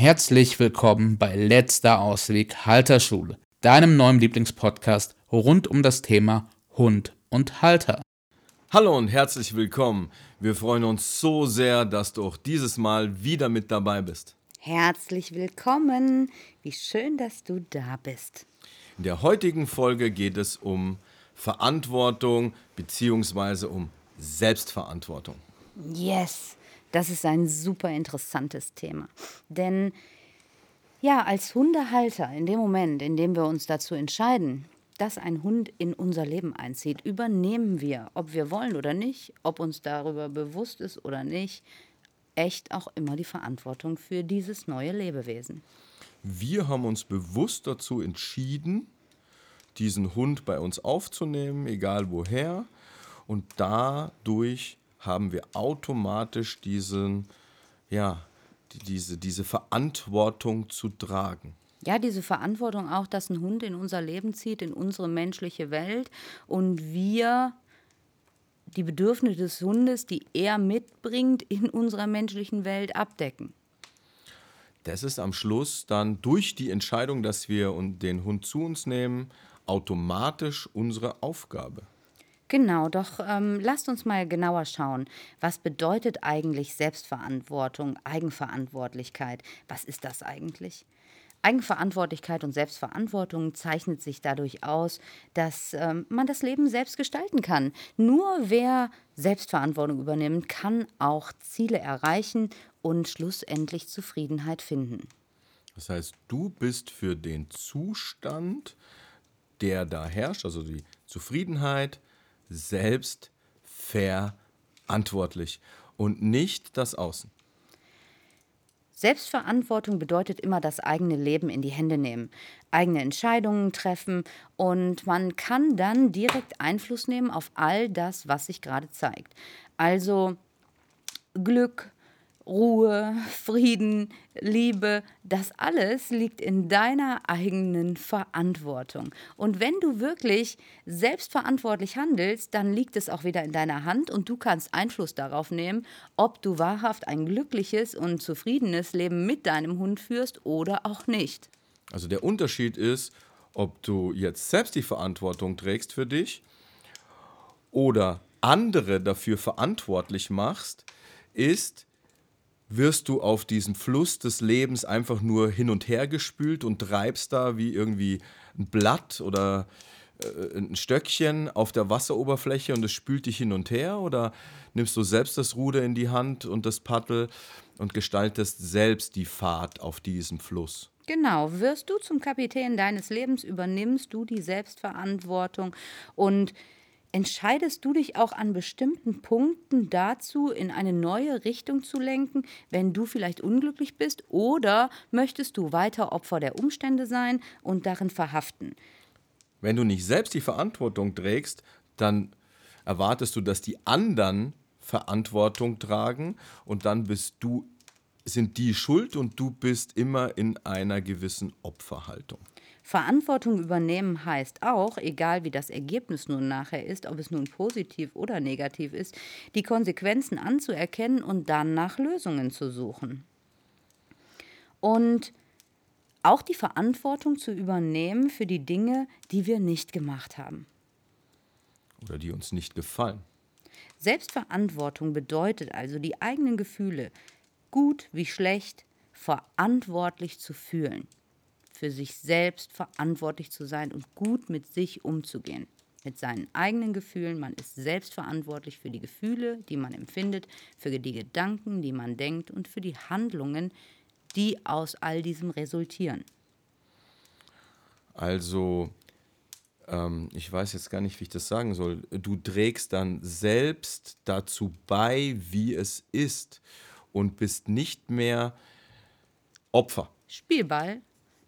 Herzlich willkommen bei Letzter Ausweg Halterschule, deinem neuen Lieblingspodcast rund um das Thema Hund und Halter. Hallo und herzlich willkommen. Wir freuen uns so sehr, dass du auch dieses Mal wieder mit dabei bist. Herzlich willkommen. Wie schön, dass du da bist. In der heutigen Folge geht es um Verantwortung bzw. um Selbstverantwortung. Yes, das ist ein super interessantes Thema. Denn ja, als Hundehalter, in dem Moment, in dem wir uns dazu entscheiden, dass ein Hund in unser Leben einzieht, übernehmen wir, ob wir wollen oder nicht, ob uns darüber bewusst ist oder nicht, echt auch immer die Verantwortung für dieses neue Lebewesen. Wir haben uns bewusst dazu entschieden, diesen Hund bei uns aufzunehmen, egal woher. Und dadurch haben wir automatisch diesen, ja, diese, diese Verantwortung zu tragen. Ja, diese Verantwortung auch, dass ein Hund in unser Leben zieht, in unsere menschliche Welt und wir die Bedürfnisse des Hundes, die er mitbringt, in unserer menschlichen Welt abdecken. Das ist am Schluss dann durch die Entscheidung, dass wir den Hund zu uns nehmen, automatisch unsere Aufgabe. Genau, doch ähm, lasst uns mal genauer schauen. Was bedeutet eigentlich Selbstverantwortung, Eigenverantwortlichkeit? Was ist das eigentlich? Eigenverantwortlichkeit und Selbstverantwortung zeichnet sich dadurch aus, dass ähm, man das Leben selbst gestalten kann. Nur wer Selbstverantwortung übernimmt, kann auch Ziele erreichen und schlussendlich Zufriedenheit finden. Das heißt, du bist für den Zustand, der da herrscht, also die Zufriedenheit, selbst verantwortlich und nicht das Außen. Selbstverantwortung bedeutet immer das eigene Leben in die Hände nehmen, eigene Entscheidungen treffen und man kann dann direkt Einfluss nehmen auf all das, was sich gerade zeigt. Also Glück, Ruhe, Frieden, Liebe, das alles liegt in deiner eigenen Verantwortung. Und wenn du wirklich selbstverantwortlich handelst, dann liegt es auch wieder in deiner Hand und du kannst Einfluss darauf nehmen, ob du wahrhaft ein glückliches und zufriedenes Leben mit deinem Hund führst oder auch nicht. Also der Unterschied ist, ob du jetzt selbst die Verantwortung trägst für dich oder andere dafür verantwortlich machst, ist, wirst du auf diesem Fluss des Lebens einfach nur hin und her gespült und treibst da wie irgendwie ein Blatt oder äh, ein Stöckchen auf der Wasseroberfläche und es spült dich hin und her? Oder nimmst du selbst das Ruder in die Hand und das Paddel und gestaltest selbst die Fahrt auf diesem Fluss? Genau, wirst du zum Kapitän deines Lebens, übernimmst du die Selbstverantwortung und Entscheidest du dich auch an bestimmten Punkten dazu, in eine neue Richtung zu lenken, wenn du vielleicht unglücklich bist? Oder möchtest du weiter Opfer der Umstände sein und darin verhaften? Wenn du nicht selbst die Verantwortung trägst, dann erwartest du, dass die anderen Verantwortung tragen und dann bist du, sind die schuld und du bist immer in einer gewissen Opferhaltung. Verantwortung übernehmen heißt auch, egal wie das Ergebnis nun nachher ist, ob es nun positiv oder negativ ist, die Konsequenzen anzuerkennen und dann nach Lösungen zu suchen. Und auch die Verantwortung zu übernehmen für die Dinge, die wir nicht gemacht haben. Oder die uns nicht gefallen. Selbstverantwortung bedeutet also, die eigenen Gefühle, gut wie schlecht, verantwortlich zu fühlen für sich selbst verantwortlich zu sein und gut mit sich umzugehen. Mit seinen eigenen Gefühlen. Man ist selbst verantwortlich für die Gefühle, die man empfindet, für die Gedanken, die man denkt und für die Handlungen, die aus all diesem resultieren. Also, ähm, ich weiß jetzt gar nicht, wie ich das sagen soll. Du trägst dann selbst dazu bei, wie es ist und bist nicht mehr Opfer. Spielball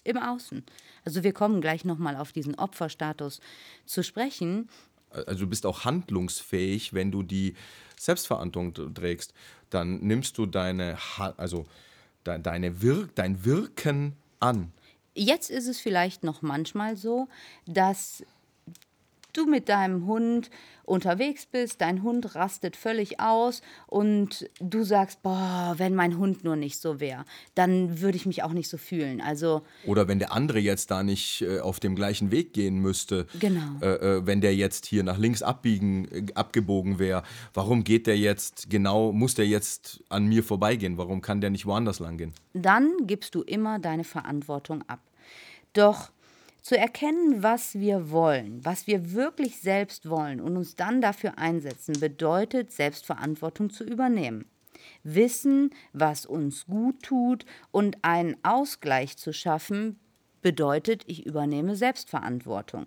im Außen. Also wir kommen gleich nochmal auf diesen Opferstatus zu sprechen. Also du bist auch handlungsfähig, wenn du die Selbstverantwortung trägst. Dann nimmst du deine, also deine Wir dein Wirken an. Jetzt ist es vielleicht noch manchmal so, dass du mit deinem Hund unterwegs bist, dein Hund rastet völlig aus und du sagst, boah, wenn mein Hund nur nicht so wäre, dann würde ich mich auch nicht so fühlen. Also Oder wenn der andere jetzt da nicht äh, auf dem gleichen Weg gehen müsste. Genau. Äh, äh, wenn der jetzt hier nach links abbiegen, äh, abgebogen wäre. Warum geht der jetzt genau, muss der jetzt an mir vorbeigehen? Warum kann der nicht woanders lang gehen? dann gibst du immer deine Verantwortung ab. Doch zu erkennen, was wir wollen, was wir wirklich selbst wollen und uns dann dafür einsetzen, bedeutet Selbstverantwortung zu übernehmen. Wissen, was uns gut tut und einen Ausgleich zu schaffen, bedeutet, ich übernehme Selbstverantwortung.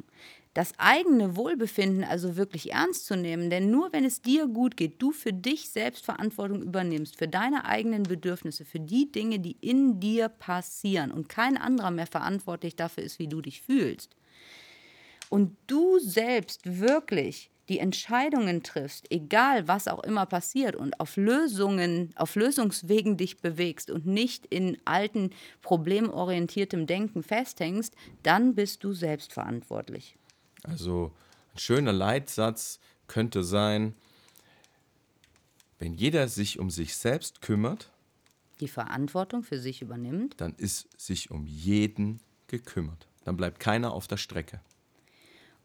Das eigene Wohlbefinden also wirklich ernst zu nehmen, denn nur wenn es dir gut geht, du für dich Selbstverantwortung übernimmst, für deine eigenen Bedürfnisse, für die Dinge, die in dir passieren und kein anderer mehr verantwortlich dafür ist, wie du dich fühlst. Und du selbst wirklich die Entscheidungen triffst, egal was auch immer passiert und auf Lösungen, auf Lösungswegen dich bewegst und nicht in alten problemorientiertem Denken festhängst, dann bist du selbstverantwortlich. Also ein schöner Leitsatz könnte sein, wenn jeder sich um sich selbst kümmert, Die Verantwortung für sich übernimmt. dann ist sich um jeden gekümmert. Dann bleibt keiner auf der Strecke.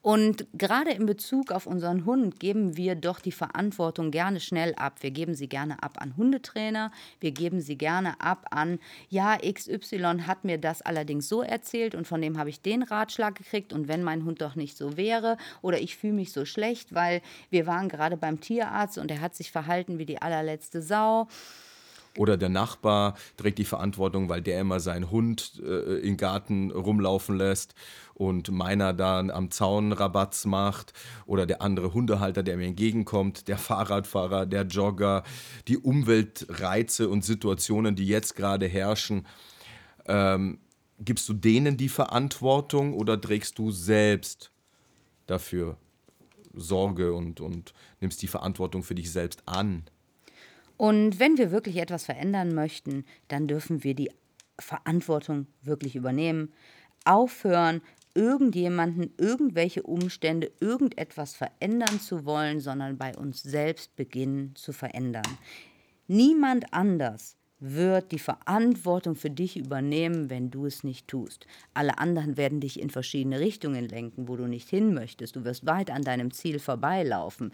Und gerade in Bezug auf unseren Hund geben wir doch die Verantwortung gerne schnell ab. Wir geben sie gerne ab an Hundetrainer, wir geben sie gerne ab an, ja, XY hat mir das allerdings so erzählt und von dem habe ich den Ratschlag gekriegt und wenn mein Hund doch nicht so wäre oder ich fühle mich so schlecht, weil wir waren gerade beim Tierarzt und er hat sich verhalten wie die allerletzte Sau. Oder der Nachbar trägt die Verantwortung, weil der immer seinen Hund äh, im Garten rumlaufen lässt und meiner dann am Zaun Rabatz macht. Oder der andere Hundehalter, der mir entgegenkommt, der Fahrradfahrer, der Jogger, die Umweltreize und Situationen, die jetzt gerade herrschen. Ähm, gibst du denen die Verantwortung oder trägst du selbst dafür Sorge und, und nimmst die Verantwortung für dich selbst an? Und wenn wir wirklich etwas verändern möchten, dann dürfen wir die Verantwortung wirklich übernehmen, aufhören, irgendjemanden, irgendwelche Umstände, irgendetwas verändern zu wollen, sondern bei uns selbst beginnen zu verändern. Niemand anders wird die Verantwortung für dich übernehmen, wenn du es nicht tust. Alle anderen werden dich in verschiedene Richtungen lenken, wo du nicht hin möchtest. Du wirst weit an deinem Ziel vorbeilaufen.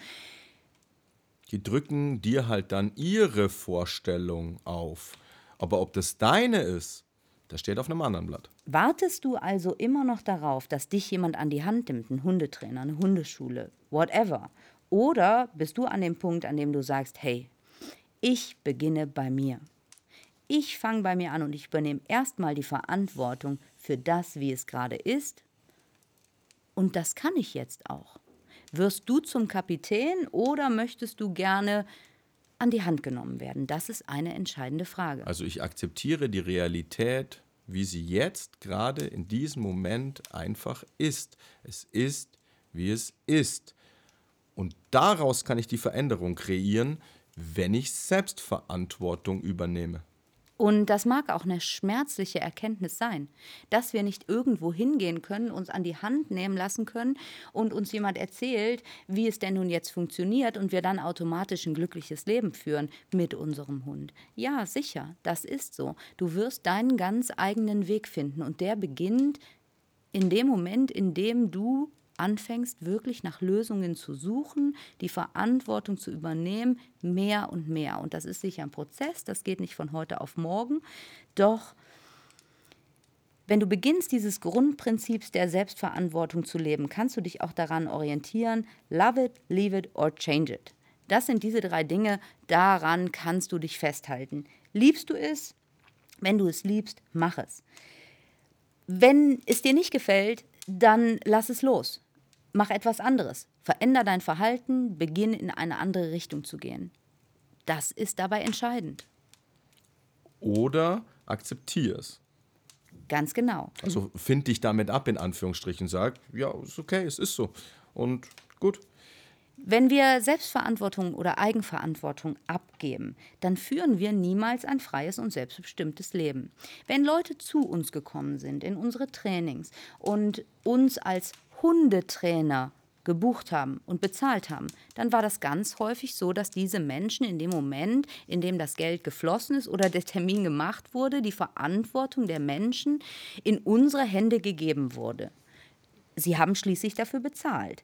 Die drücken dir halt dann ihre Vorstellung auf. Aber ob das deine ist, das steht auf einem anderen Blatt. Wartest du also immer noch darauf, dass dich jemand an die Hand nimmt, ein Hundetrainer, eine Hundeschule, whatever? Oder bist du an dem Punkt, an dem du sagst, hey, ich beginne bei mir. Ich fange bei mir an und ich übernehme erstmal die Verantwortung für das, wie es gerade ist. Und das kann ich jetzt auch. Wirst du zum Kapitän oder möchtest du gerne an die Hand genommen werden? Das ist eine entscheidende Frage. Also ich akzeptiere die Realität, wie sie jetzt gerade in diesem Moment einfach ist. Es ist, wie es ist. Und daraus kann ich die Veränderung kreieren, wenn ich Selbstverantwortung übernehme. Und das mag auch eine schmerzliche Erkenntnis sein, dass wir nicht irgendwo hingehen können, uns an die Hand nehmen lassen können und uns jemand erzählt, wie es denn nun jetzt funktioniert und wir dann automatisch ein glückliches Leben führen mit unserem Hund. Ja, sicher, das ist so. Du wirst deinen ganz eigenen Weg finden und der beginnt in dem Moment, in dem du anfängst, wirklich nach Lösungen zu suchen, die Verantwortung zu übernehmen, mehr und mehr. Und das ist sicher ein Prozess, das geht nicht von heute auf morgen. Doch wenn du beginnst, dieses Grundprinzips der Selbstverantwortung zu leben, kannst du dich auch daran orientieren, love it, leave it or change it. Das sind diese drei Dinge, daran kannst du dich festhalten. Liebst du es? Wenn du es liebst, mach es. Wenn es dir nicht gefällt, dann lass es los. Mach etwas anderes. Veränder dein Verhalten, beginn in eine andere Richtung zu gehen. Das ist dabei entscheidend. Oder akzeptiere es. Ganz genau. Also find dich damit ab, in Anführungsstrichen. Sag, ja, ist okay, es ist so. Und gut. Wenn wir Selbstverantwortung oder Eigenverantwortung abgeben, dann führen wir niemals ein freies und selbstbestimmtes Leben. Wenn Leute zu uns gekommen sind in unsere Trainings und uns als Hundetrainer gebucht haben und bezahlt haben, dann war das ganz häufig so, dass diese Menschen in dem Moment, in dem das Geld geflossen ist oder der Termin gemacht wurde, die Verantwortung der Menschen in unsere Hände gegeben wurde. Sie haben schließlich dafür bezahlt.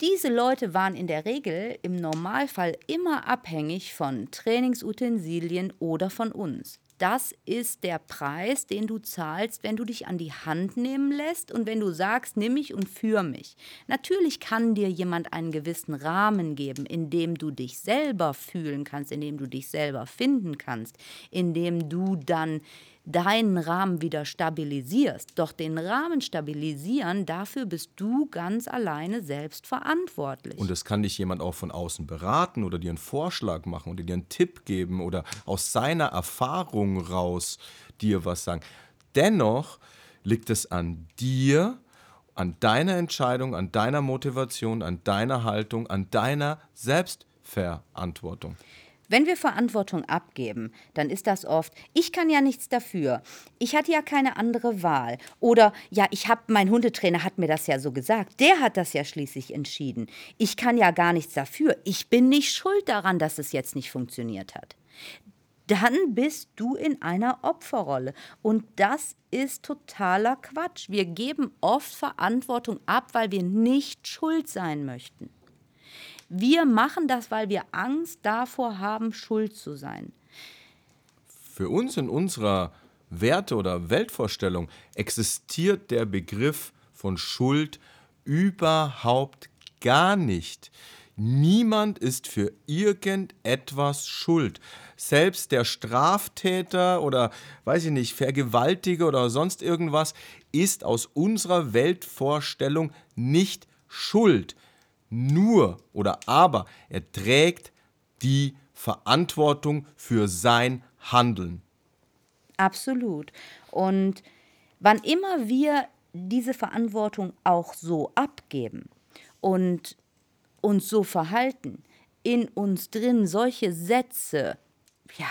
Diese Leute waren in der Regel im Normalfall immer abhängig von Trainingsutensilien oder von uns. Das ist der Preis, den du zahlst, wenn du dich an die Hand nehmen lässt und wenn du sagst, nimm mich und führ mich. Natürlich kann dir jemand einen gewissen Rahmen geben, in dem du dich selber fühlen kannst, in dem du dich selber finden kannst, in dem du dann deinen Rahmen wieder stabilisierst. Doch den Rahmen stabilisieren, dafür bist du ganz alleine selbst verantwortlich. Und es kann dich jemand auch von außen beraten oder dir einen Vorschlag machen oder dir einen Tipp geben oder aus seiner Erfahrung raus dir was sagen. Dennoch liegt es an dir, an deiner Entscheidung, an deiner Motivation, an deiner Haltung, an deiner Selbstverantwortung. Wenn wir Verantwortung abgeben, dann ist das oft, ich kann ja nichts dafür. Ich hatte ja keine andere Wahl. Oder ja, ich habe, mein Hundetrainer hat mir das ja so gesagt. Der hat das ja schließlich entschieden. Ich kann ja gar nichts dafür. Ich bin nicht schuld daran, dass es jetzt nicht funktioniert hat. Dann bist du in einer Opferrolle. Und das ist totaler Quatsch. Wir geben oft Verantwortung ab, weil wir nicht schuld sein möchten. Wir machen das, weil wir Angst davor haben, schuld zu sein. Für uns in unserer Werte- oder Weltvorstellung existiert der Begriff von Schuld überhaupt gar nicht. Niemand ist für irgendetwas schuld. Selbst der Straftäter oder, weiß ich nicht, Vergewaltiger oder sonst irgendwas ist aus unserer Weltvorstellung nicht schuld nur oder aber er trägt die Verantwortung für sein Handeln. Absolut. Und wann immer wir diese Verantwortung auch so abgeben und uns so verhalten, in uns drin solche Sätze, ja,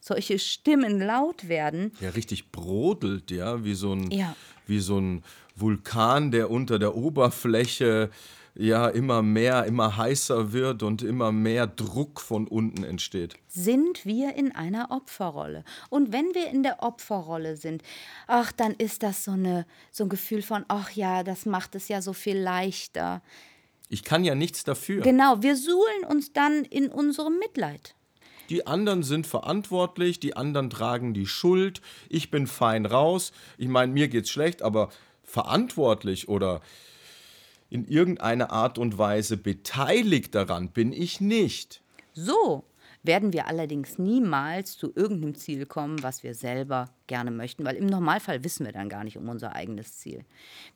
solche Stimmen laut werden. Ja, richtig brodelt, ja, wie so ein, ja. wie so ein Vulkan, der unter der Oberfläche ja immer mehr, immer heißer wird und immer mehr Druck von unten entsteht. Sind wir in einer Opferrolle? Und wenn wir in der Opferrolle sind, ach, dann ist das so, eine, so ein Gefühl von, ach ja, das macht es ja so viel leichter. Ich kann ja nichts dafür. Genau, wir suhlen uns dann in unserem Mitleid. Die anderen sind verantwortlich, die anderen tragen die Schuld. Ich bin fein raus. Ich meine, mir geht's schlecht, aber verantwortlich oder in irgendeiner Art und Weise beteiligt daran bin ich nicht. So werden wir allerdings niemals zu irgendeinem Ziel kommen, was wir selber gerne möchten, weil im Normalfall wissen wir dann gar nicht um unser eigenes Ziel.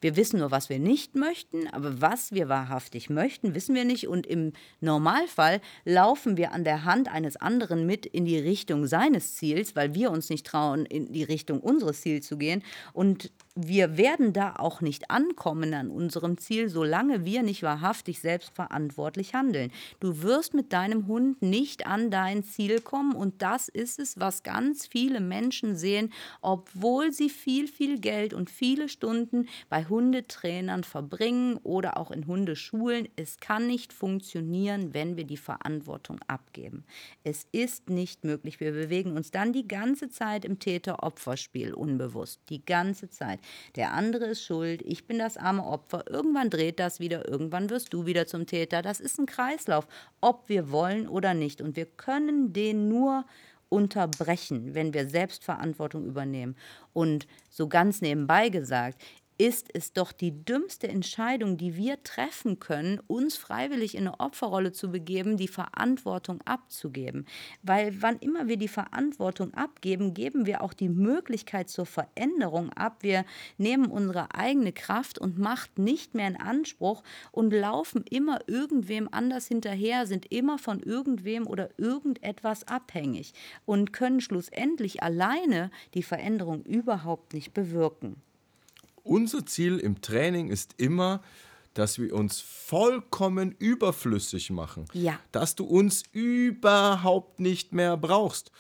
Wir wissen nur, was wir nicht möchten, aber was wir wahrhaftig möchten, wissen wir nicht. Und im Normalfall laufen wir an der Hand eines anderen mit in die Richtung seines Ziels, weil wir uns nicht trauen, in die Richtung unseres Ziels zu gehen. Und wir werden da auch nicht ankommen an unserem Ziel, solange wir nicht wahrhaftig selbstverantwortlich handeln. Du wirst mit deinem Hund nicht an dein Ziel kommen und das ist es, was ganz viele Menschen sehen obwohl sie viel, viel Geld und viele Stunden bei Hundetrainern verbringen oder auch in Hundeschulen. Es kann nicht funktionieren, wenn wir die Verantwortung abgeben. Es ist nicht möglich. Wir bewegen uns dann die ganze Zeit im Täter-Opfer-Spiel unbewusst. Die ganze Zeit. Der andere ist schuld, ich bin das arme Opfer. Irgendwann dreht das wieder, irgendwann wirst du wieder zum Täter. Das ist ein Kreislauf, ob wir wollen oder nicht. Und wir können den nur unterbrechen, wenn wir Selbstverantwortung übernehmen. Und so ganz nebenbei gesagt, ist es doch die dümmste Entscheidung, die wir treffen können, uns freiwillig in eine Opferrolle zu begeben, die Verantwortung abzugeben. Weil wann immer wir die Verantwortung abgeben, geben wir auch die Möglichkeit zur Veränderung ab. Wir nehmen unsere eigene Kraft und Macht nicht mehr in Anspruch und laufen immer irgendwem anders hinterher, sind immer von irgendwem oder irgendetwas abhängig und können schlussendlich alleine die Veränderung überhaupt nicht bewirken. Unser Ziel im Training ist immer, dass wir uns vollkommen überflüssig machen. Ja. Dass du uns überhaupt nicht mehr brauchst.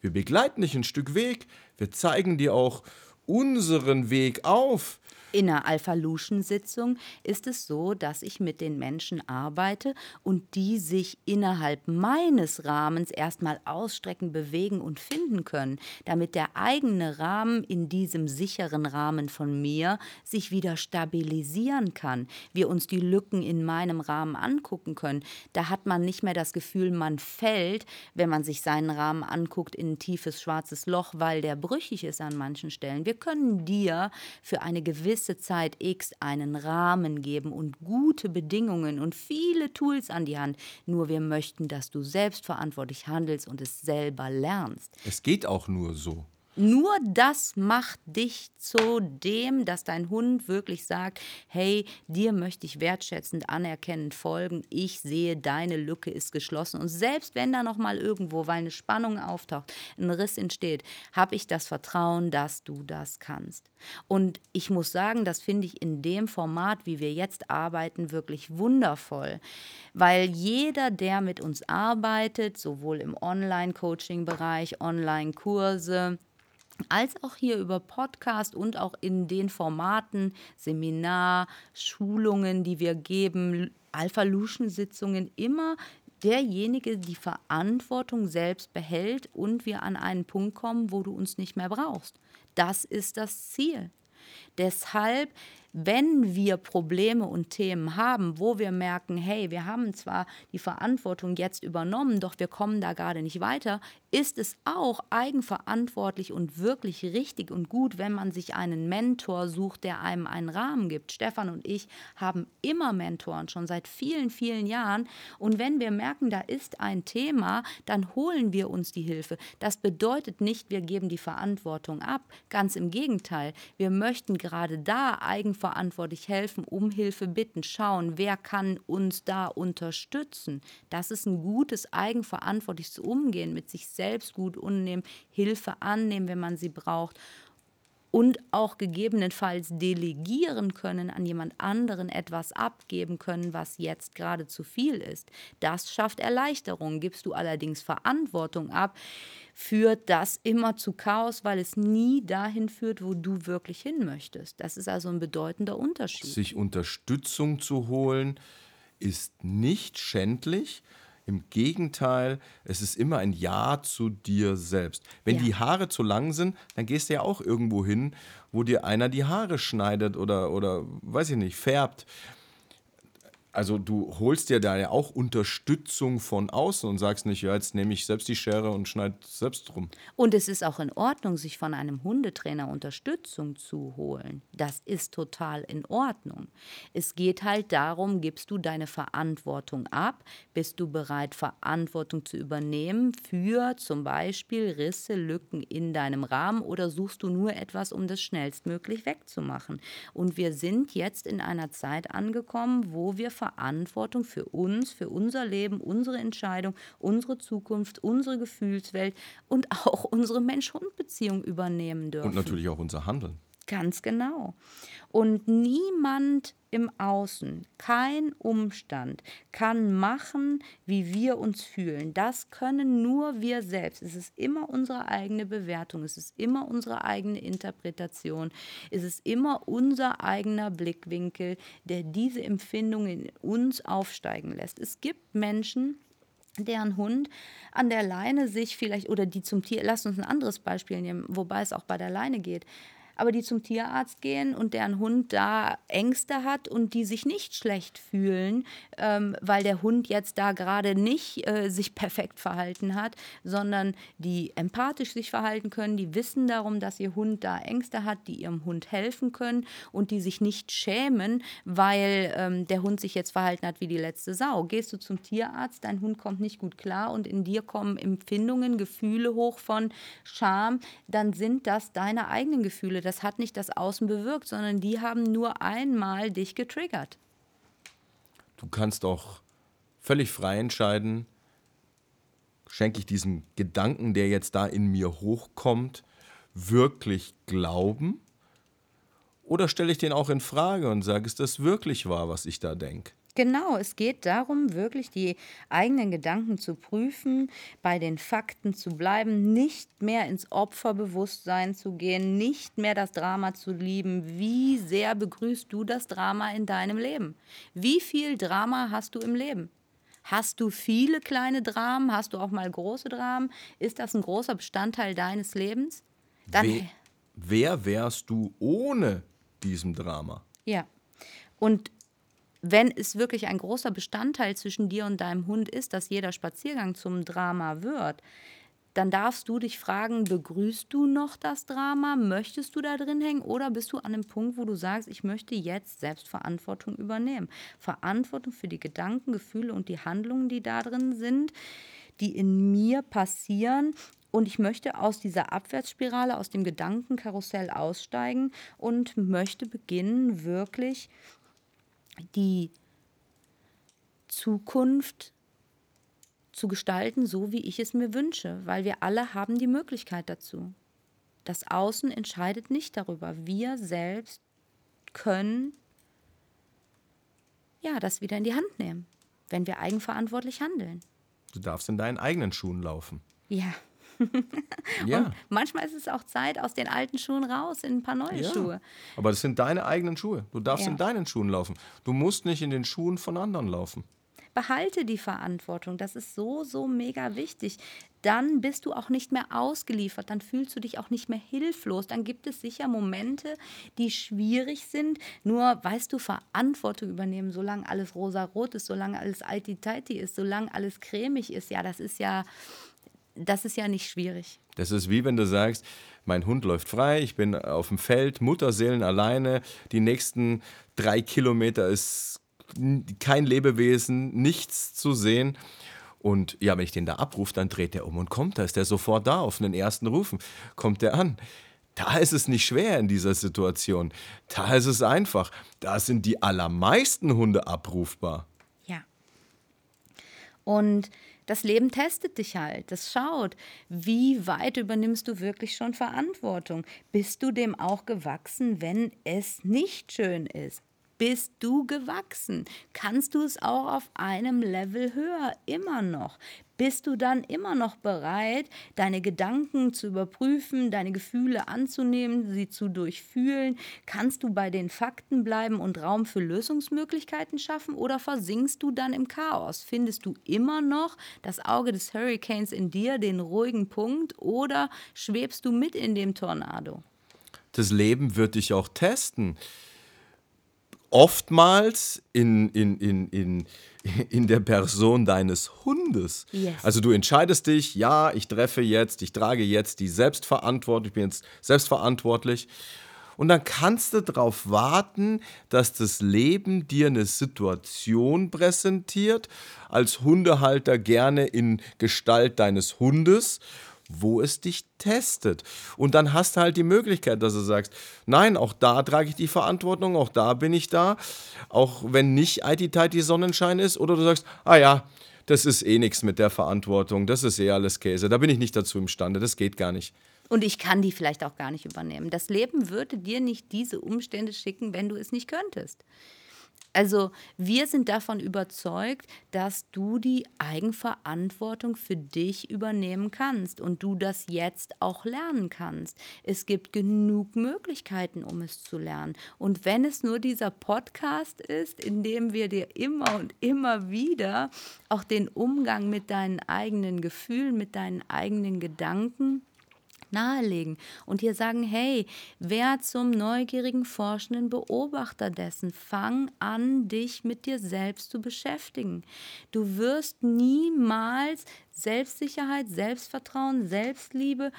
Wir begleiten dich ein Stück Weg, wir zeigen dir auch unseren Weg auf. In einer Alpha-Lution-Sitzung ist es so, dass ich mit den Menschen arbeite und die sich innerhalb meines Rahmens erstmal ausstrecken, bewegen und finden können, damit der eigene Rahmen in diesem sicheren Rahmen von mir sich wieder stabilisieren kann. Wir uns die Lücken in meinem Rahmen angucken können. Da hat man nicht mehr das Gefühl, man fällt, wenn man sich seinen Rahmen anguckt, in ein tiefes schwarzes Loch, weil der brüchig ist an manchen Stellen. Wir können dir für eine gewisse gewisse Zeit X einen Rahmen geben und gute Bedingungen und viele Tools an die Hand. Nur wir möchten, dass du selbstverantwortlich handelst und es selber lernst. Es geht auch nur so. Nur das macht dich zu dem, dass dein Hund wirklich sagt, hey, dir möchte ich wertschätzend, anerkennend folgen. Ich sehe, deine Lücke ist geschlossen. Und selbst wenn da noch mal irgendwo, weil eine Spannung auftaucht, ein Riss entsteht, habe ich das Vertrauen, dass du das kannst. Und ich muss sagen, das finde ich in dem Format, wie wir jetzt arbeiten, wirklich wundervoll, weil jeder, der mit uns arbeitet, sowohl im Online-Coaching-Bereich, Online-Kurse, als auch hier über Podcast und auch in den Formaten, Seminar, Schulungen, die wir geben, Alpha-Lution-Sitzungen, immer derjenige die Verantwortung selbst behält und wir an einen Punkt kommen, wo du uns nicht mehr brauchst. Das ist das Ziel. Deshalb wenn wir Probleme und Themen haben, wo wir merken, hey, wir haben zwar die Verantwortung jetzt übernommen, doch wir kommen da gerade nicht weiter, ist es auch eigenverantwortlich und wirklich richtig und gut, wenn man sich einen Mentor sucht, der einem einen Rahmen gibt. Stefan und ich haben immer Mentoren, schon seit vielen, vielen Jahren. Und wenn wir merken, da ist ein Thema, dann holen wir uns die Hilfe. Das bedeutet nicht, wir geben die Verantwortung ab. Ganz im Gegenteil. Wir möchten gerade da eigenverantwortlich eigenverantwortlich helfen, um Hilfe bitten, schauen, wer kann uns da unterstützen. Das ist ein gutes, eigenverantwortliches Umgehen mit sich selbst gut unnehmen, Hilfe annehmen, wenn man sie braucht und auch gegebenenfalls delegieren können, an jemand anderen etwas abgeben können, was jetzt gerade zu viel ist. Das schafft Erleichterung. Gibst du allerdings Verantwortung ab, führt das immer zu Chaos, weil es nie dahin führt, wo du wirklich hin möchtest. Das ist also ein bedeutender Unterschied. Sich Unterstützung zu holen, ist nicht schändlich, im Gegenteil, es ist immer ein Ja zu dir selbst. Wenn ja. die Haare zu lang sind, dann gehst du ja auch irgendwo hin, wo dir einer die Haare schneidet oder, oder weiß ich nicht, färbt also du holst dir da ja auch Unterstützung von außen und sagst nicht, ja, jetzt nehme ich selbst die Schere und schneide selbst drum. Und es ist auch in Ordnung, sich von einem Hundetrainer Unterstützung zu holen. Das ist total in Ordnung. Es geht halt darum, gibst du deine Verantwortung ab? Bist du bereit, Verantwortung zu übernehmen für zum Beispiel Risse, Lücken in deinem Rahmen oder suchst du nur etwas, um das schnellstmöglich wegzumachen? Und wir sind jetzt in einer Zeit angekommen, wo wir Verantwortung für uns, für unser Leben, unsere Entscheidung, unsere Zukunft, unsere Gefühlswelt und auch unsere Mensch-Hund-Beziehung übernehmen dürfen. Und natürlich auch unser Handeln. Ganz genau. Und niemand im Außen, kein Umstand kann machen, wie wir uns fühlen. Das können nur wir selbst. Es ist immer unsere eigene Bewertung, es ist immer unsere eigene Interpretation, es ist immer unser eigener Blickwinkel, der diese Empfindungen in uns aufsteigen lässt. Es gibt Menschen, deren Hund an der Leine sich vielleicht oder die zum Tier, lass uns ein anderes Beispiel nehmen, wobei es auch bei der Leine geht, aber die zum Tierarzt gehen und deren Hund da Ängste hat und die sich nicht schlecht fühlen, ähm, weil der Hund jetzt da gerade nicht äh, sich perfekt verhalten hat, sondern die empathisch sich verhalten können, die wissen darum, dass ihr Hund da Ängste hat, die ihrem Hund helfen können und die sich nicht schämen, weil ähm, der Hund sich jetzt verhalten hat wie die letzte Sau. Gehst du zum Tierarzt, dein Hund kommt nicht gut klar und in dir kommen Empfindungen, Gefühle hoch von Scham, dann sind das deine eigenen Gefühle das hat nicht das Außen bewirkt, sondern die haben nur einmal dich getriggert. Du kannst auch völlig frei entscheiden, schenke ich diesem Gedanken, der jetzt da in mir hochkommt, wirklich Glauben? Oder stelle ich den auch in Frage und sage, ist das wirklich wahr, was ich da denke? Genau, es geht darum, wirklich die eigenen Gedanken zu prüfen, bei den Fakten zu bleiben, nicht mehr ins Opferbewusstsein zu gehen, nicht mehr das Drama zu lieben. Wie sehr begrüßt du das Drama in deinem Leben? Wie viel Drama hast du im Leben? Hast du viele kleine Dramen? Hast du auch mal große Dramen? Ist das ein großer Bestandteil deines Lebens? Dann, wer, wer wärst du ohne diesem Drama? Ja. Und wenn es wirklich ein großer Bestandteil zwischen dir und deinem Hund ist, dass jeder Spaziergang zum Drama wird, dann darfst du dich fragen, begrüßt du noch das Drama? Möchtest du da drin hängen? Oder bist du an einem Punkt, wo du sagst, ich möchte jetzt Selbstverantwortung übernehmen? Verantwortung für die Gedanken, Gefühle und die Handlungen, die da drin sind, die in mir passieren. Und ich möchte aus dieser Abwärtsspirale, aus dem Gedankenkarussell aussteigen und möchte beginnen, wirklich die Zukunft zu gestalten, so wie ich es mir wünsche, weil wir alle haben die Möglichkeit dazu. Das Außen entscheidet nicht darüber. Wir selbst können ja das wieder in die Hand nehmen, wenn wir eigenverantwortlich handeln. Du darfst in deinen eigenen Schuhen laufen. Ja. Ja. Und manchmal ist es auch Zeit, aus den alten Schuhen raus in ein paar neue ja. Schuhe. Aber das sind deine eigenen Schuhe. Du darfst ja. in deinen Schuhen laufen. Du musst nicht in den Schuhen von anderen laufen. Behalte die Verantwortung. Das ist so, so mega wichtig. Dann bist du auch nicht mehr ausgeliefert. Dann fühlst du dich auch nicht mehr hilflos. Dann gibt es sicher Momente, die schwierig sind. Nur, weißt du, Verantwortung übernehmen, solange alles rosa-rot ist, solange alles alti-taiti ist, solange alles cremig ist. Ja, das ist ja das ist ja nicht schwierig. Das ist wie wenn du sagst, mein Hund läuft frei, ich bin auf dem Feld, Mutterseelen alleine, die nächsten drei Kilometer ist kein Lebewesen, nichts zu sehen. Und ja, wenn ich den da abrufe, dann dreht er um und kommt. Da ist er sofort da auf den ersten Rufen. Kommt er an. Da ist es nicht schwer in dieser Situation. Da ist es einfach. Da sind die allermeisten Hunde abrufbar. Ja. Und das Leben testet dich halt. Das schaut, wie weit übernimmst du wirklich schon Verantwortung? Bist du dem auch gewachsen, wenn es nicht schön ist? Bist du gewachsen? Kannst du es auch auf einem Level höher immer noch? Bist du dann immer noch bereit, deine Gedanken zu überprüfen, deine Gefühle anzunehmen, sie zu durchfühlen? Kannst du bei den Fakten bleiben und Raum für Lösungsmöglichkeiten schaffen oder versinkst du dann im Chaos? Findest du immer noch das Auge des Hurricanes in dir, den ruhigen Punkt oder schwebst du mit in dem Tornado? Das Leben wird dich auch testen oftmals in, in, in, in, in der Person deines Hundes. Yes. Also du entscheidest dich, ja, ich treffe jetzt, ich trage jetzt die Selbstverantwortung, ich bin jetzt selbstverantwortlich. Und dann kannst du darauf warten, dass das Leben dir eine Situation präsentiert, als Hundehalter gerne in Gestalt deines Hundes wo es dich testet. Und dann hast du halt die Möglichkeit, dass du sagst, nein, auch da trage ich die Verantwortung, auch da bin ich da, auch wenn nicht IT-Tight Sonnenschein ist, oder du sagst, ah ja, das ist eh nichts mit der Verantwortung, das ist eh alles Käse, da bin ich nicht dazu imstande, das geht gar nicht. Und ich kann die vielleicht auch gar nicht übernehmen. Das Leben würde dir nicht diese Umstände schicken, wenn du es nicht könntest. Also wir sind davon überzeugt, dass du die Eigenverantwortung für dich übernehmen kannst und du das jetzt auch lernen kannst. Es gibt genug Möglichkeiten, um es zu lernen. Und wenn es nur dieser Podcast ist, in dem wir dir immer und immer wieder auch den Umgang mit deinen eigenen Gefühlen, mit deinen eigenen Gedanken, nahelegen und dir sagen, hey, wer zum neugierigen, forschenden Beobachter dessen, fang an, dich mit dir selbst zu beschäftigen. Du wirst niemals Selbstsicherheit, Selbstvertrauen, Selbstliebe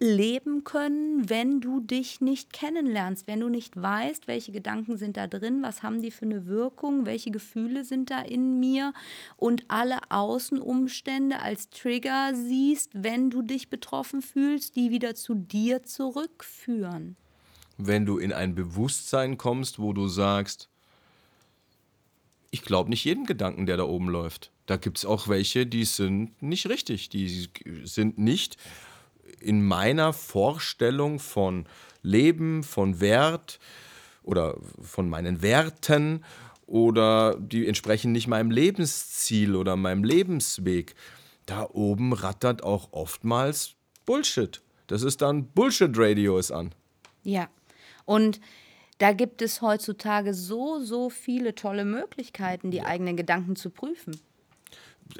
leben können, wenn du dich nicht kennenlernst, wenn du nicht weißt, welche Gedanken sind da drin, was haben die für eine Wirkung, welche Gefühle sind da in mir und alle Außenumstände als Trigger siehst, wenn du dich betroffen fühlst, die wieder zu dir zurückführen. Wenn du in ein Bewusstsein kommst, wo du sagst, ich glaube nicht jedem Gedanken, der da oben läuft. Da gibt es auch welche, die sind nicht richtig, die sind nicht in meiner Vorstellung von Leben, von Wert oder von meinen Werten oder die entsprechen nicht meinem Lebensziel oder meinem Lebensweg. Da oben rattert auch oftmals Bullshit. Das ist dann Bullshit-Radio ist an. Ja. Und da gibt es heutzutage so, so viele tolle Möglichkeiten, die eigenen Gedanken zu prüfen.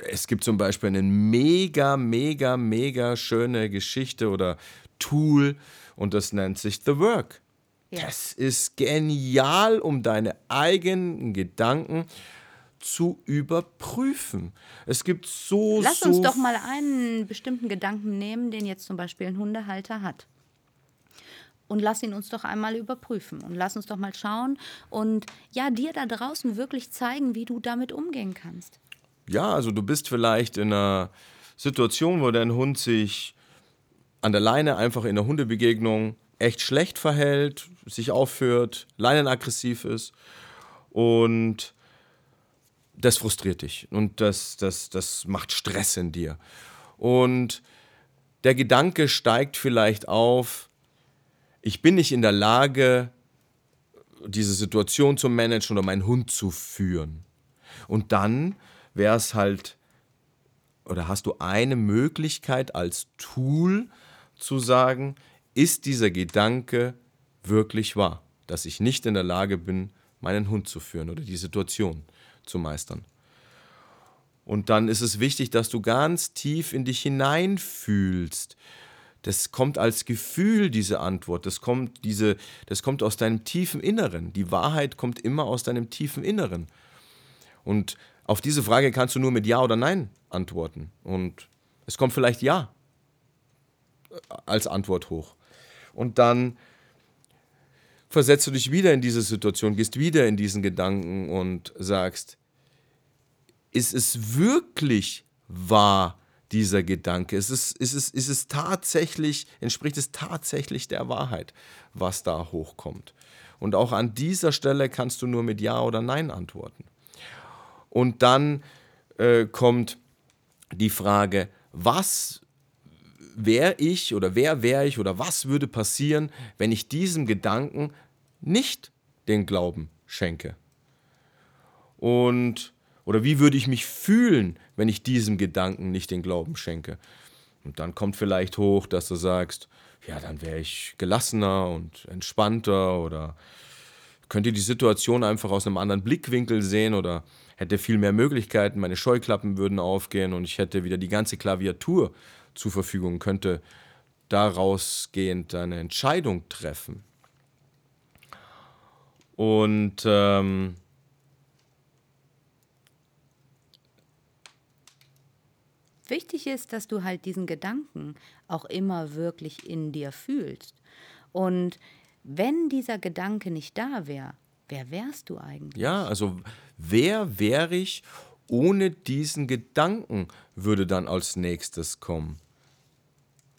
Es gibt zum Beispiel eine mega, mega, mega schöne Geschichte oder Tool und das nennt sich The Work. Ja. Das ist genial, um deine eigenen Gedanken zu überprüfen. Es gibt so, Lass so uns doch mal einen bestimmten Gedanken nehmen, den jetzt zum Beispiel ein Hundehalter hat. Und lass ihn uns doch einmal überprüfen und lass uns doch mal schauen und ja, dir da draußen wirklich zeigen, wie du damit umgehen kannst. Ja, also du bist vielleicht in einer Situation, wo dein Hund sich an der Leine einfach in der Hundebegegnung echt schlecht verhält, sich aufführt, leinenaggressiv ist und das frustriert dich und das, das, das macht Stress in dir. Und der Gedanke steigt vielleicht auf, ich bin nicht in der Lage, diese Situation zu managen oder meinen Hund zu führen. Und dann wäre es halt, oder hast du eine Möglichkeit als Tool zu sagen, ist dieser Gedanke wirklich wahr, dass ich nicht in der Lage bin, meinen Hund zu führen oder die Situation zu meistern. Und dann ist es wichtig, dass du ganz tief in dich hineinfühlst. Das kommt als Gefühl, diese Antwort. Das kommt, diese, das kommt aus deinem tiefen Inneren. Die Wahrheit kommt immer aus deinem tiefen Inneren. Und auf diese Frage kannst du nur mit Ja oder Nein antworten. Und es kommt vielleicht Ja als Antwort hoch. Und dann versetzt du dich wieder in diese Situation, gehst wieder in diesen Gedanken und sagst, ist es wirklich wahr, dieser Gedanke? Ist es, ist es, ist es tatsächlich, entspricht es tatsächlich der Wahrheit, was da hochkommt? Und auch an dieser Stelle kannst du nur mit Ja oder Nein antworten. Und dann äh, kommt die Frage, was wäre ich oder wer wäre ich oder was würde passieren, wenn ich diesem Gedanken nicht den Glauben schenke? Und oder wie würde ich mich fühlen, wenn ich diesem Gedanken nicht den Glauben schenke? Und dann kommt vielleicht hoch, dass du sagst, ja, dann wäre ich gelassener und entspannter oder könnte die Situation einfach aus einem anderen Blickwinkel sehen oder hätte viel mehr Möglichkeiten, meine Scheuklappen würden aufgehen und ich hätte wieder die ganze Klaviatur zur Verfügung, könnte daraus gehend eine Entscheidung treffen. Und ähm, Wichtig ist, dass du halt diesen Gedanken auch immer wirklich in dir fühlst. Und wenn dieser Gedanke nicht da wäre, wer wärst du eigentlich? Ja, also wer wäre ich ohne diesen Gedanken würde dann als nächstes kommen.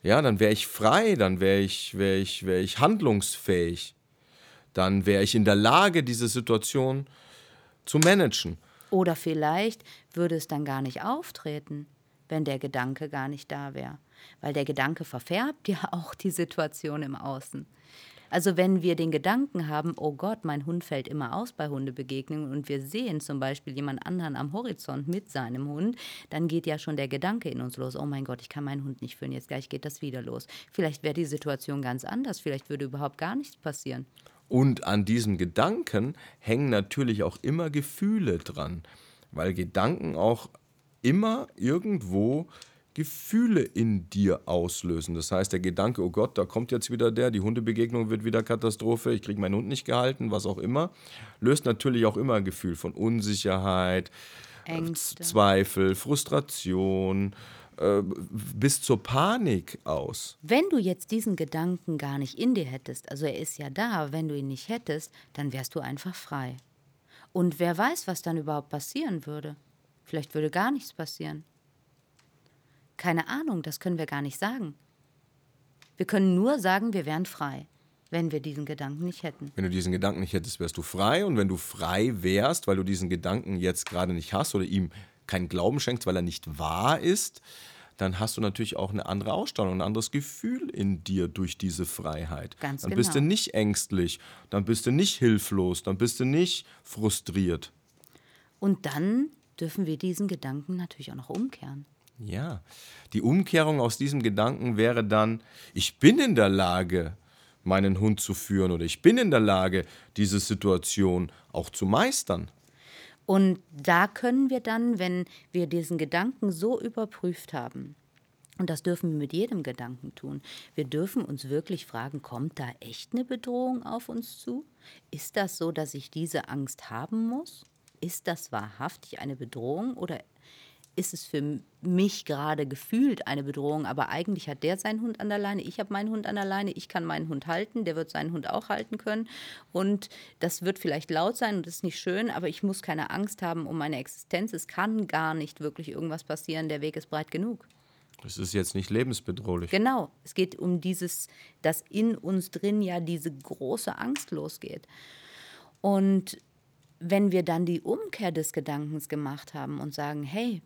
Ja, dann wäre ich frei, dann wäre ich, wär ich, wär ich handlungsfähig. Dann wäre ich in der Lage, diese Situation zu managen. Oder vielleicht würde es dann gar nicht auftreten, wenn der Gedanke gar nicht da wäre. Weil der Gedanke verfärbt ja auch die Situation im Außen. Also wenn wir den Gedanken haben, oh Gott, mein Hund fällt immer aus bei Hundebegegnungen und wir sehen zum Beispiel jemand anderen am Horizont mit seinem Hund, dann geht ja schon der Gedanke in uns los, oh mein Gott, ich kann meinen Hund nicht führen, jetzt gleich geht das wieder los. Vielleicht wäre die Situation ganz anders, vielleicht würde überhaupt gar nichts passieren. Und an diesem Gedanken hängen natürlich auch immer Gefühle dran, weil Gedanken auch immer irgendwo Gefühle in dir auslösen. Das heißt, der Gedanke, oh Gott, da kommt jetzt wieder der, die Hundebegegnung wird wieder Katastrophe, ich kriege meinen Hund nicht gehalten, was auch immer, löst natürlich auch immer ein Gefühl von Unsicherheit, Ängste. Zweifel, Frustration, äh, bis zur Panik aus. Wenn du jetzt diesen Gedanken gar nicht in dir hättest, also er ist ja da, wenn du ihn nicht hättest, dann wärst du einfach frei. Und wer weiß, was dann überhaupt passieren würde. Vielleicht würde gar nichts passieren. Keine Ahnung, das können wir gar nicht sagen. Wir können nur sagen, wir wären frei, wenn wir diesen Gedanken nicht hätten. Wenn du diesen Gedanken nicht hättest, wärst du frei. Und wenn du frei wärst, weil du diesen Gedanken jetzt gerade nicht hast oder ihm keinen Glauben schenkst, weil er nicht wahr ist, dann hast du natürlich auch eine andere Ausstrahlung, ein anderes Gefühl in dir durch diese Freiheit. Ganz dann bist du genau. nicht ängstlich, dann bist du nicht hilflos, dann bist du nicht frustriert. Und dann dürfen wir diesen Gedanken natürlich auch noch umkehren. Ja, die Umkehrung aus diesem Gedanken wäre dann, ich bin in der Lage, meinen Hund zu führen oder ich bin in der Lage, diese Situation auch zu meistern. Und da können wir dann, wenn wir diesen Gedanken so überprüft haben, und das dürfen wir mit jedem Gedanken tun. Wir dürfen uns wirklich fragen, kommt da echt eine Bedrohung auf uns zu? Ist das so, dass ich diese Angst haben muss? Ist das wahrhaftig eine Bedrohung oder ist es für mich gerade gefühlt eine Bedrohung, aber eigentlich hat der seinen Hund an der Leine, ich habe meinen Hund an der Leine, ich kann meinen Hund halten, der wird seinen Hund auch halten können und das wird vielleicht laut sein und das ist nicht schön, aber ich muss keine Angst haben um meine Existenz, es kann gar nicht wirklich irgendwas passieren, der Weg ist breit genug. Es ist jetzt nicht lebensbedrohlich. Genau, es geht um dieses, dass in uns drin ja diese große Angst losgeht. Und wenn wir dann die Umkehr des Gedankens gemacht haben und sagen, hey,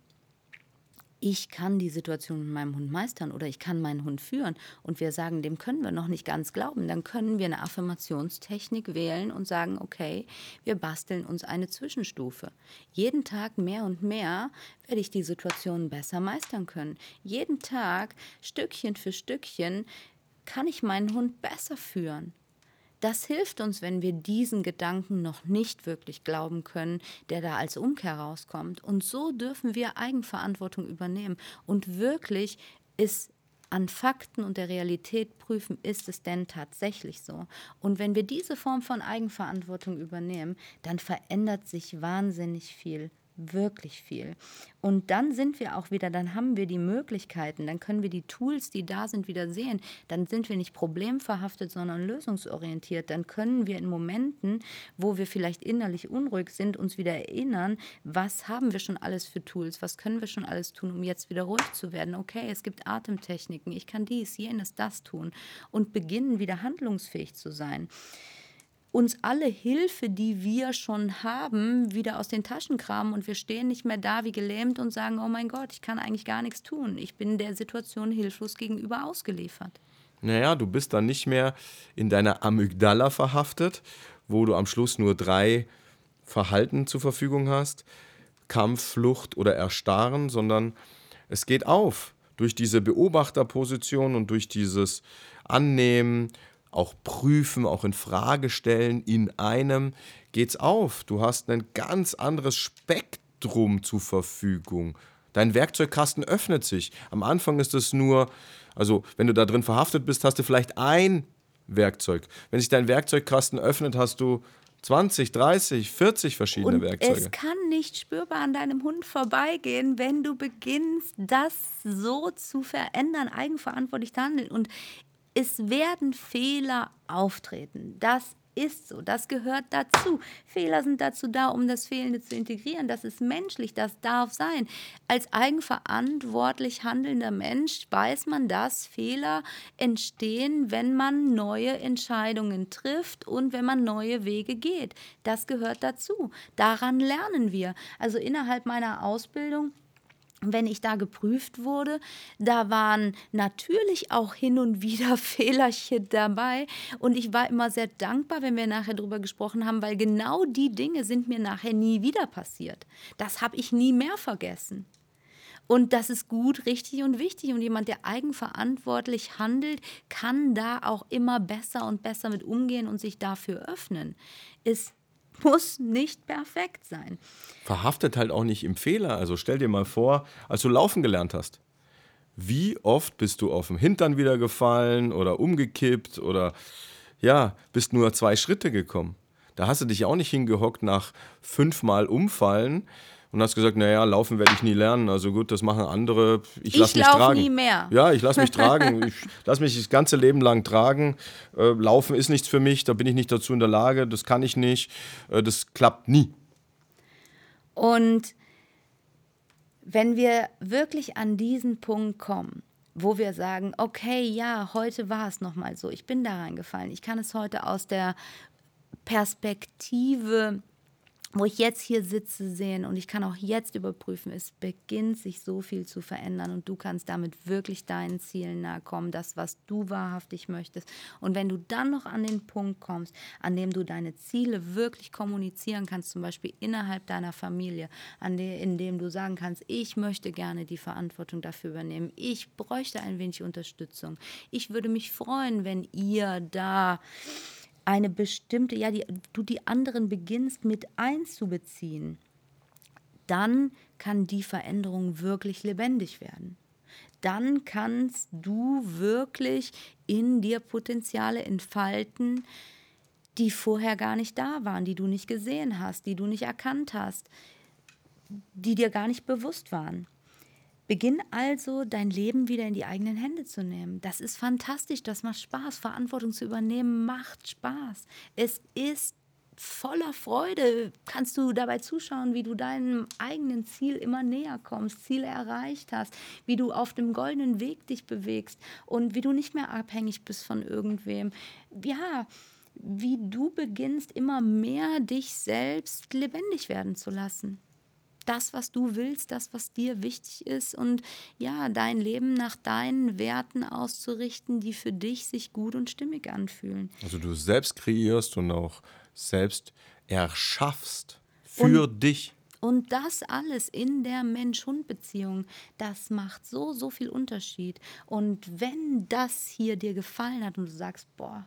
ich kann die Situation mit meinem Hund meistern oder ich kann meinen Hund führen und wir sagen, dem können wir noch nicht ganz glauben, dann können wir eine Affirmationstechnik wählen und sagen, okay, wir basteln uns eine Zwischenstufe. Jeden Tag mehr und mehr werde ich die Situation besser meistern können. Jeden Tag, Stückchen für Stückchen, kann ich meinen Hund besser führen. Das hilft uns, wenn wir diesen Gedanken noch nicht wirklich glauben können, der da als Umkehr rauskommt. Und so dürfen wir Eigenverantwortung übernehmen und wirklich ist an Fakten und der Realität prüfen, ist es denn tatsächlich so? Und wenn wir diese Form von Eigenverantwortung übernehmen, dann verändert sich wahnsinnig viel wirklich viel. Und dann sind wir auch wieder, dann haben wir die Möglichkeiten, dann können wir die Tools, die da sind, wieder sehen. Dann sind wir nicht problemverhaftet, sondern lösungsorientiert. Dann können wir in Momenten, wo wir vielleicht innerlich unruhig sind, uns wieder erinnern, was haben wir schon alles für Tools, was können wir schon alles tun, um jetzt wieder ruhig zu werden. Okay, es gibt Atemtechniken, ich kann dies, jenes, das tun und beginnen wieder handlungsfähig zu sein uns alle Hilfe, die wir schon haben, wieder aus den Taschen kramen und wir stehen nicht mehr da wie gelähmt und sagen, oh mein Gott, ich kann eigentlich gar nichts tun. Ich bin der Situation hilflos gegenüber ausgeliefert. Naja, du bist dann nicht mehr in deiner Amygdala verhaftet, wo du am Schluss nur drei Verhalten zur Verfügung hast. Kampf, Flucht oder Erstarren, sondern es geht auf durch diese Beobachterposition und durch dieses Annehmen auch prüfen, auch in Frage stellen, in einem geht's auf. Du hast ein ganz anderes Spektrum zur Verfügung. Dein Werkzeugkasten öffnet sich. Am Anfang ist es nur, also wenn du da drin verhaftet bist, hast du vielleicht ein Werkzeug. Wenn sich dein Werkzeugkasten öffnet, hast du 20, 30, 40 verschiedene und Werkzeuge. Es kann nicht spürbar an deinem Hund vorbeigehen, wenn du beginnst, das so zu verändern, eigenverantwortlich zu handeln. Und es werden Fehler auftreten. Das ist so, das gehört dazu. Fehler sind dazu da, um das Fehlende zu integrieren. Das ist menschlich, das darf sein. Als eigenverantwortlich handelnder Mensch weiß man, dass Fehler entstehen, wenn man neue Entscheidungen trifft und wenn man neue Wege geht. Das gehört dazu. Daran lernen wir. Also innerhalb meiner Ausbildung wenn ich da geprüft wurde, da waren natürlich auch hin und wieder Fehlerchen dabei. Und ich war immer sehr dankbar, wenn wir nachher darüber gesprochen haben, weil genau die Dinge sind mir nachher nie wieder passiert. Das habe ich nie mehr vergessen. Und das ist gut, richtig und wichtig. Und jemand, der eigenverantwortlich handelt, kann da auch immer besser und besser mit umgehen und sich dafür öffnen. Ist muss nicht perfekt sein. Verhaftet halt auch nicht im Fehler. Also stell dir mal vor, als du laufen gelernt hast. Wie oft bist du auf dem Hintern wieder gefallen oder umgekippt oder ja, bist nur zwei Schritte gekommen? Da hast du dich auch nicht hingehockt nach fünfmal Umfallen, und hast gesagt, naja, laufen werde ich nie lernen. Also gut, das machen andere. Ich lasse mich tragen. nie mehr. Ja, ich lasse mich tragen. Ich lasse mich das ganze Leben lang tragen. Äh, laufen ist nichts für mich, da bin ich nicht dazu in der Lage, das kann ich nicht. Äh, das klappt nie. Und wenn wir wirklich an diesen Punkt kommen, wo wir sagen, okay, ja, heute war es nochmal so, ich bin da reingefallen, ich kann es heute aus der Perspektive wo ich jetzt hier sitze, sehen und ich kann auch jetzt überprüfen, es beginnt sich so viel zu verändern und du kannst damit wirklich deinen Zielen nahe kommen, das, was du wahrhaftig möchtest. Und wenn du dann noch an den Punkt kommst, an dem du deine Ziele wirklich kommunizieren kannst, zum Beispiel innerhalb deiner Familie, an de, in dem du sagen kannst, ich möchte gerne die Verantwortung dafür übernehmen, ich bräuchte ein wenig Unterstützung, ich würde mich freuen, wenn ihr da eine bestimmte, ja, die, du die anderen beginnst mit einzubeziehen, dann kann die Veränderung wirklich lebendig werden. Dann kannst du wirklich in dir Potenziale entfalten, die vorher gar nicht da waren, die du nicht gesehen hast, die du nicht erkannt hast, die dir gar nicht bewusst waren. Beginn also, dein Leben wieder in die eigenen Hände zu nehmen. Das ist fantastisch, das macht Spaß. Verantwortung zu übernehmen macht Spaß. Es ist voller Freude. Kannst du dabei zuschauen, wie du deinem eigenen Ziel immer näher kommst, Ziele erreicht hast, wie du auf dem goldenen Weg dich bewegst und wie du nicht mehr abhängig bist von irgendwem. Ja, wie du beginnst, immer mehr dich selbst lebendig werden zu lassen das, was du willst, das, was dir wichtig ist und ja, dein Leben nach deinen Werten auszurichten, die für dich sich gut und stimmig anfühlen. Also du selbst kreierst und auch selbst erschaffst für und, dich. Und das alles in der Mensch-Hund-Beziehung, das macht so, so viel Unterschied. Und wenn das hier dir gefallen hat und du sagst, boah,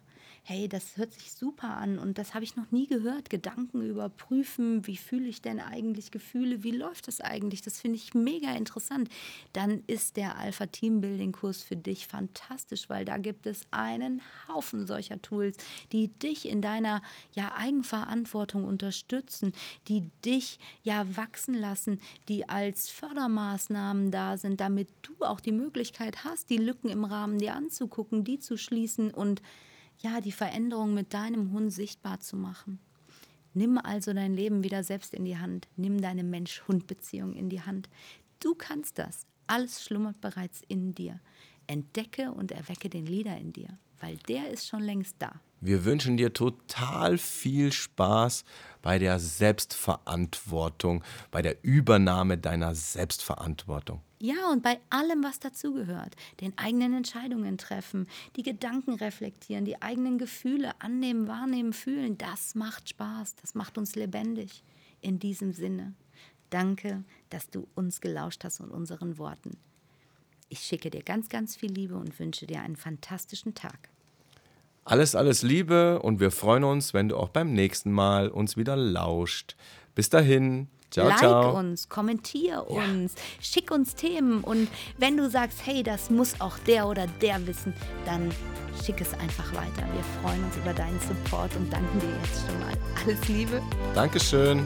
hey, das hört sich super an und das habe ich noch nie gehört. Gedanken überprüfen, wie fühle ich denn eigentlich Gefühle, wie läuft das eigentlich? Das finde ich mega interessant. Dann ist der Alpha Teambuilding Kurs für dich fantastisch, weil da gibt es einen Haufen solcher Tools, die dich in deiner ja, Eigenverantwortung unterstützen, die dich ja wachsen lassen, die als Fördermaßnahmen da sind, damit du auch die Möglichkeit hast, die Lücken im Rahmen dir anzugucken, die zu schließen und ja, die Veränderung mit deinem Hund sichtbar zu machen. Nimm also dein Leben wieder selbst in die Hand. Nimm deine Mensch-Hund-Beziehung in die Hand. Du kannst das. Alles schlummert bereits in dir. Entdecke und erwecke den Leader in dir, weil der ist schon längst da. Wir wünschen dir total viel Spaß bei der Selbstverantwortung, bei der Übernahme deiner Selbstverantwortung. Ja, und bei allem, was dazugehört. Den eigenen Entscheidungen treffen, die Gedanken reflektieren, die eigenen Gefühle annehmen, wahrnehmen, fühlen. Das macht Spaß, das macht uns lebendig. In diesem Sinne, danke, dass du uns gelauscht hast und unseren Worten. Ich schicke dir ganz, ganz viel Liebe und wünsche dir einen fantastischen Tag. Alles, alles Liebe und wir freuen uns, wenn du auch beim nächsten Mal uns wieder lauscht. Bis dahin. Ciao, like ciao. uns, kommentier uns, ja. schick uns Themen und wenn du sagst, hey, das muss auch der oder der wissen, dann schick es einfach weiter. Wir freuen uns über deinen Support und danken dir jetzt schon mal. Alles Liebe. Dankeschön.